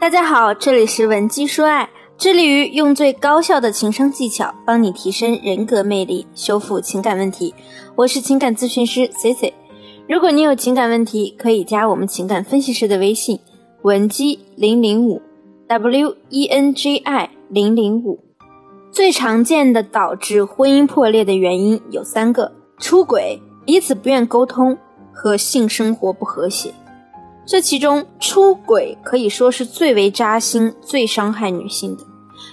大家好，这里是文姬说爱，致力于用最高效的情商技巧帮你提升人格魅力，修复情感问题。我是情感咨询师 C C。如果你有情感问题，可以加我们情感分析师的微信文姬零零五 W E N G I 零零五。最常见的导致婚姻破裂的原因有三个：出轨、彼此不愿沟通和性生活不和谐。这其中，出轨可以说是最为扎心、最伤害女性的，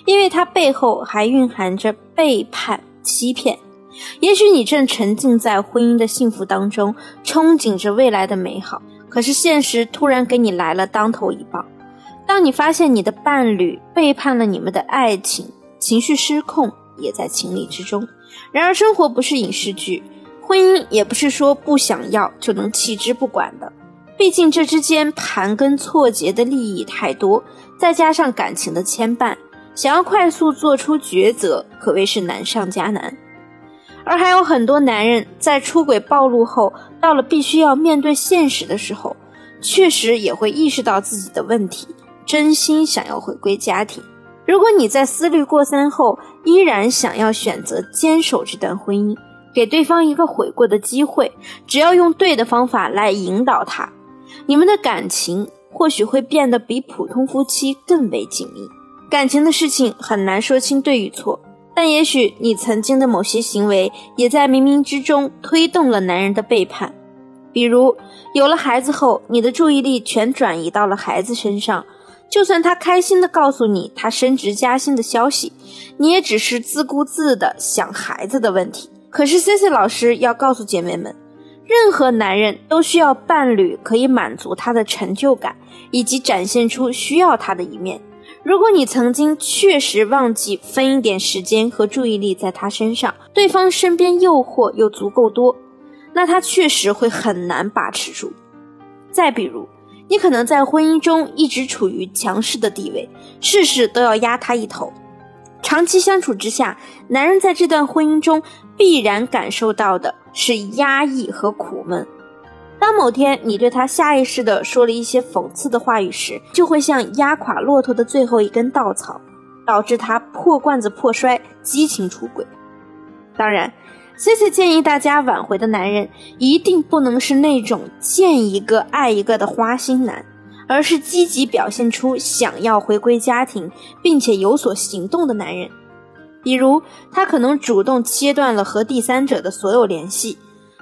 因为它背后还蕴含着背叛、欺骗。也许你正沉浸在婚姻的幸福当中，憧憬着未来的美好，可是现实突然给你来了当头一棒。当你发现你的伴侣背叛了你们的爱情，情绪失控也在情理之中。然而，生活不是影视剧，婚姻也不是说不想要就能弃之不管的。毕竟这之间盘根错节的利益太多，再加上感情的牵绊，想要快速做出抉择，可谓是难上加难。而还有很多男人在出轨暴露后，到了必须要面对现实的时候，确实也会意识到自己的问题，真心想要回归家庭。如果你在思虑过三后，依然想要选择坚守这段婚姻，给对方一个悔过的机会，只要用对的方法来引导他，你们的感情或许会变得比普通夫妻更为紧密。感情的事情很难说清对与错，但也许你曾经的某些行为，也在冥冥之中推动了男人的背叛。比如，有了孩子后，你的注意力全转移到了孩子身上。就算他开心的告诉你他升职加薪的消息，你也只是自顾自的想孩子的问题。可是 C C 老师要告诉姐妹们，任何男人都需要伴侣可以满足他的成就感，以及展现出需要他的一面。如果你曾经确实忘记分一点时间和注意力在他身上，对方身边诱惑又足够多，那他确实会很难把持住。再比如。你可能在婚姻中一直处于强势的地位，事事都要压他一头。长期相处之下，男人在这段婚姻中必然感受到的是压抑和苦闷。当某天你对他下意识地说了一些讽刺的话语时，就会像压垮骆驼的最后一根稻草，导致他破罐子破摔，激情出轨。当然。，Cici 建议大家挽回的男人，一定不能是那种见一个爱一个的花心男，而是积极表现出想要回归家庭，并且有所行动的男人。比如，他可能主动切断了和第三者的所有联系，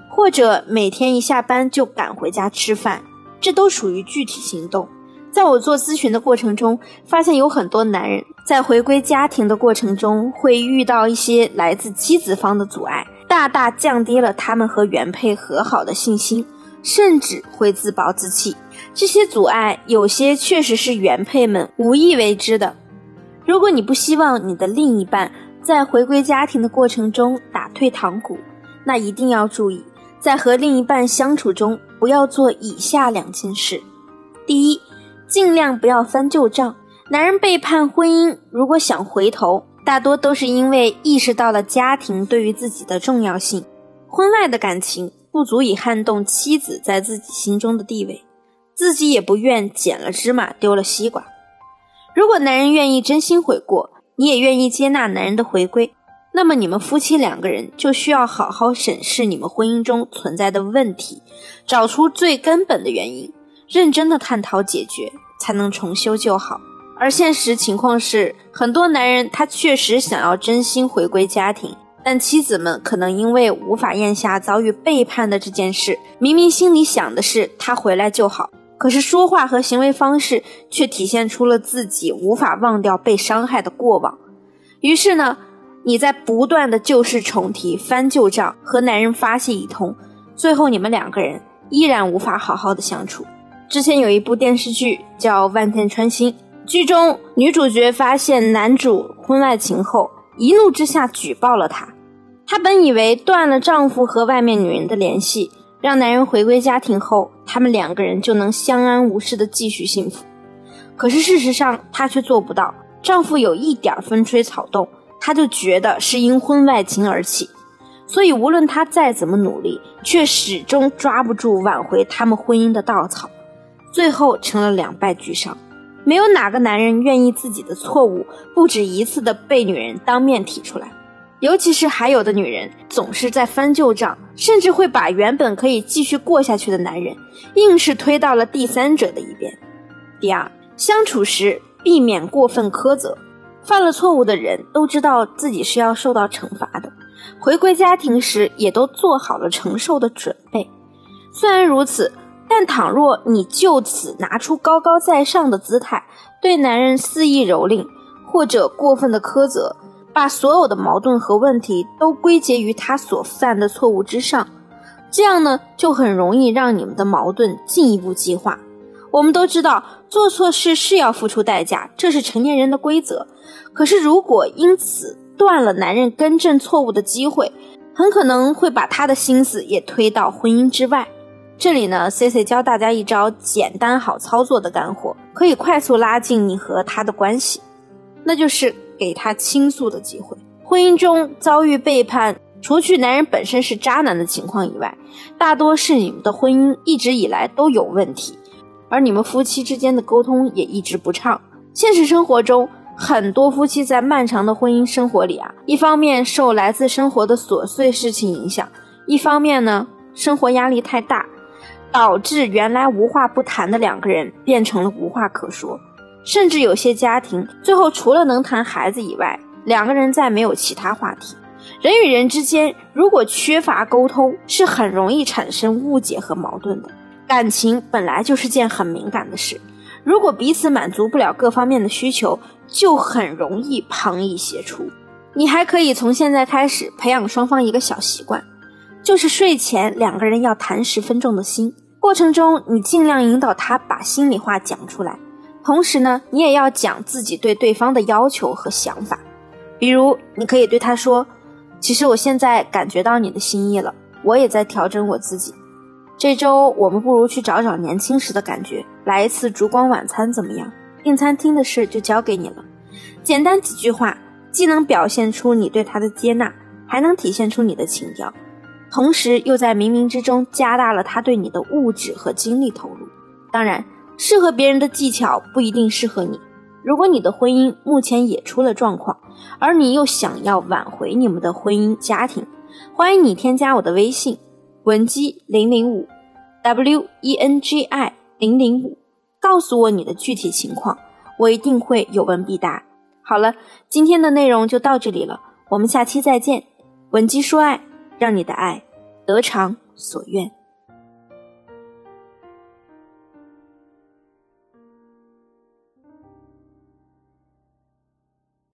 或者每天一下班就赶回家吃饭，这都属于具体行动。在我做咨询的过程中，发现有很多男人在回归家庭的过程中，会遇到一些来自妻子方的阻碍。大大降低了他们和原配和好的信心，甚至会自暴自弃。这些阻碍有些确实是原配们无意为之的。如果你不希望你的另一半在回归家庭的过程中打退堂鼓，那一定要注意，在和另一半相处中不要做以下两件事：第一，尽量不要翻旧账。男人背叛婚姻，如果想回头。大多都是因为意识到了家庭对于自己的重要性，婚外的感情不足以撼动妻子在自己心中的地位，自己也不愿捡了芝麻丢了西瓜。如果男人愿意真心悔过，你也愿意接纳男人的回归，那么你们夫妻两个人就需要好好审视你们婚姻中存在的问题，找出最根本的原因，认真的探讨解决，才能重修旧好。而现实情况是，很多男人他确实想要真心回归家庭，但妻子们可能因为无法咽下遭遇背叛的这件事，明明心里想的是他回来就好，可是说话和行为方式却体现出了自己无法忘掉被伤害的过往。于是呢，你在不断的旧事重提、翻旧账，和男人发泄一通，最后你们两个人依然无法好好的相处。之前有一部电视剧叫《万箭穿心》。剧中女主角发现男主婚外情后，一怒之下举报了他。她本以为断了丈夫和外面女人的联系，让男人回归家庭后，他们两个人就能相安无事的继续幸福。可是事实上，她却做不到。丈夫有一点风吹草动，她就觉得是因婚外情而起。所以无论她再怎么努力，却始终抓不住挽回他们婚姻的稻草，最后成了两败俱伤。没有哪个男人愿意自己的错误不止一次的被女人当面提出来，尤其是还有的女人总是在翻旧账，甚至会把原本可以继续过下去的男人，硬是推到了第三者的一边。第二，相处时避免过分苛责，犯了错误的人都知道自己是要受到惩罚的，回归家庭时也都做好了承受的准备。虽然如此。但倘若你就此拿出高高在上的姿态，对男人肆意蹂躏，或者过分的苛责，把所有的矛盾和问题都归结于他所犯的错误之上，这样呢，就很容易让你们的矛盾进一步激化。我们都知道，做错事是要付出代价，这是成年人的规则。可是，如果因此断了男人更正错误的机会，很可能会把他的心思也推到婚姻之外。这里呢，C C 教大家一招简单好操作的干货，可以快速拉近你和他的关系，那就是给他倾诉的机会。婚姻中遭遇背叛，除去男人本身是渣男的情况以外，大多是你们的婚姻一直以来都有问题，而你们夫妻之间的沟通也一直不畅。现实生活中，很多夫妻在漫长的婚姻生活里啊，一方面受来自生活的琐碎事情影响，一方面呢，生活压力太大。导致原来无话不谈的两个人变成了无话可说，甚至有些家庭最后除了能谈孩子以外，两个人再没有其他话题。人与人之间如果缺乏沟通，是很容易产生误解和矛盾的。感情本来就是件很敏感的事，如果彼此满足不了各方面的需求，就很容易旁逸斜出。你还可以从现在开始培养双方一个小习惯。就是睡前两个人要谈十分钟的心，过程中你尽量引导他把心里话讲出来，同时呢，你也要讲自己对对方的要求和想法。比如，你可以对他说：“其实我现在感觉到你的心意了，我也在调整我自己。这周我们不如去找找年轻时的感觉，来一次烛光晚餐怎么样？订餐厅的事就交给你了。”简单几句话，既能表现出你对他的接纳，还能体现出你的情调。同时又在冥冥之中加大了他对你的物质和精力投入。当然，适合别人的技巧不一定适合你。如果你的婚姻目前也出了状况，而你又想要挽回你们的婚姻家庭，欢迎你添加我的微信文姬零零五，W E N G I 零零五，告诉我你的具体情况，我一定会有问必答。好了，今天的内容就到这里了，我们下期再见。文姬说爱。让你的爱得偿所愿。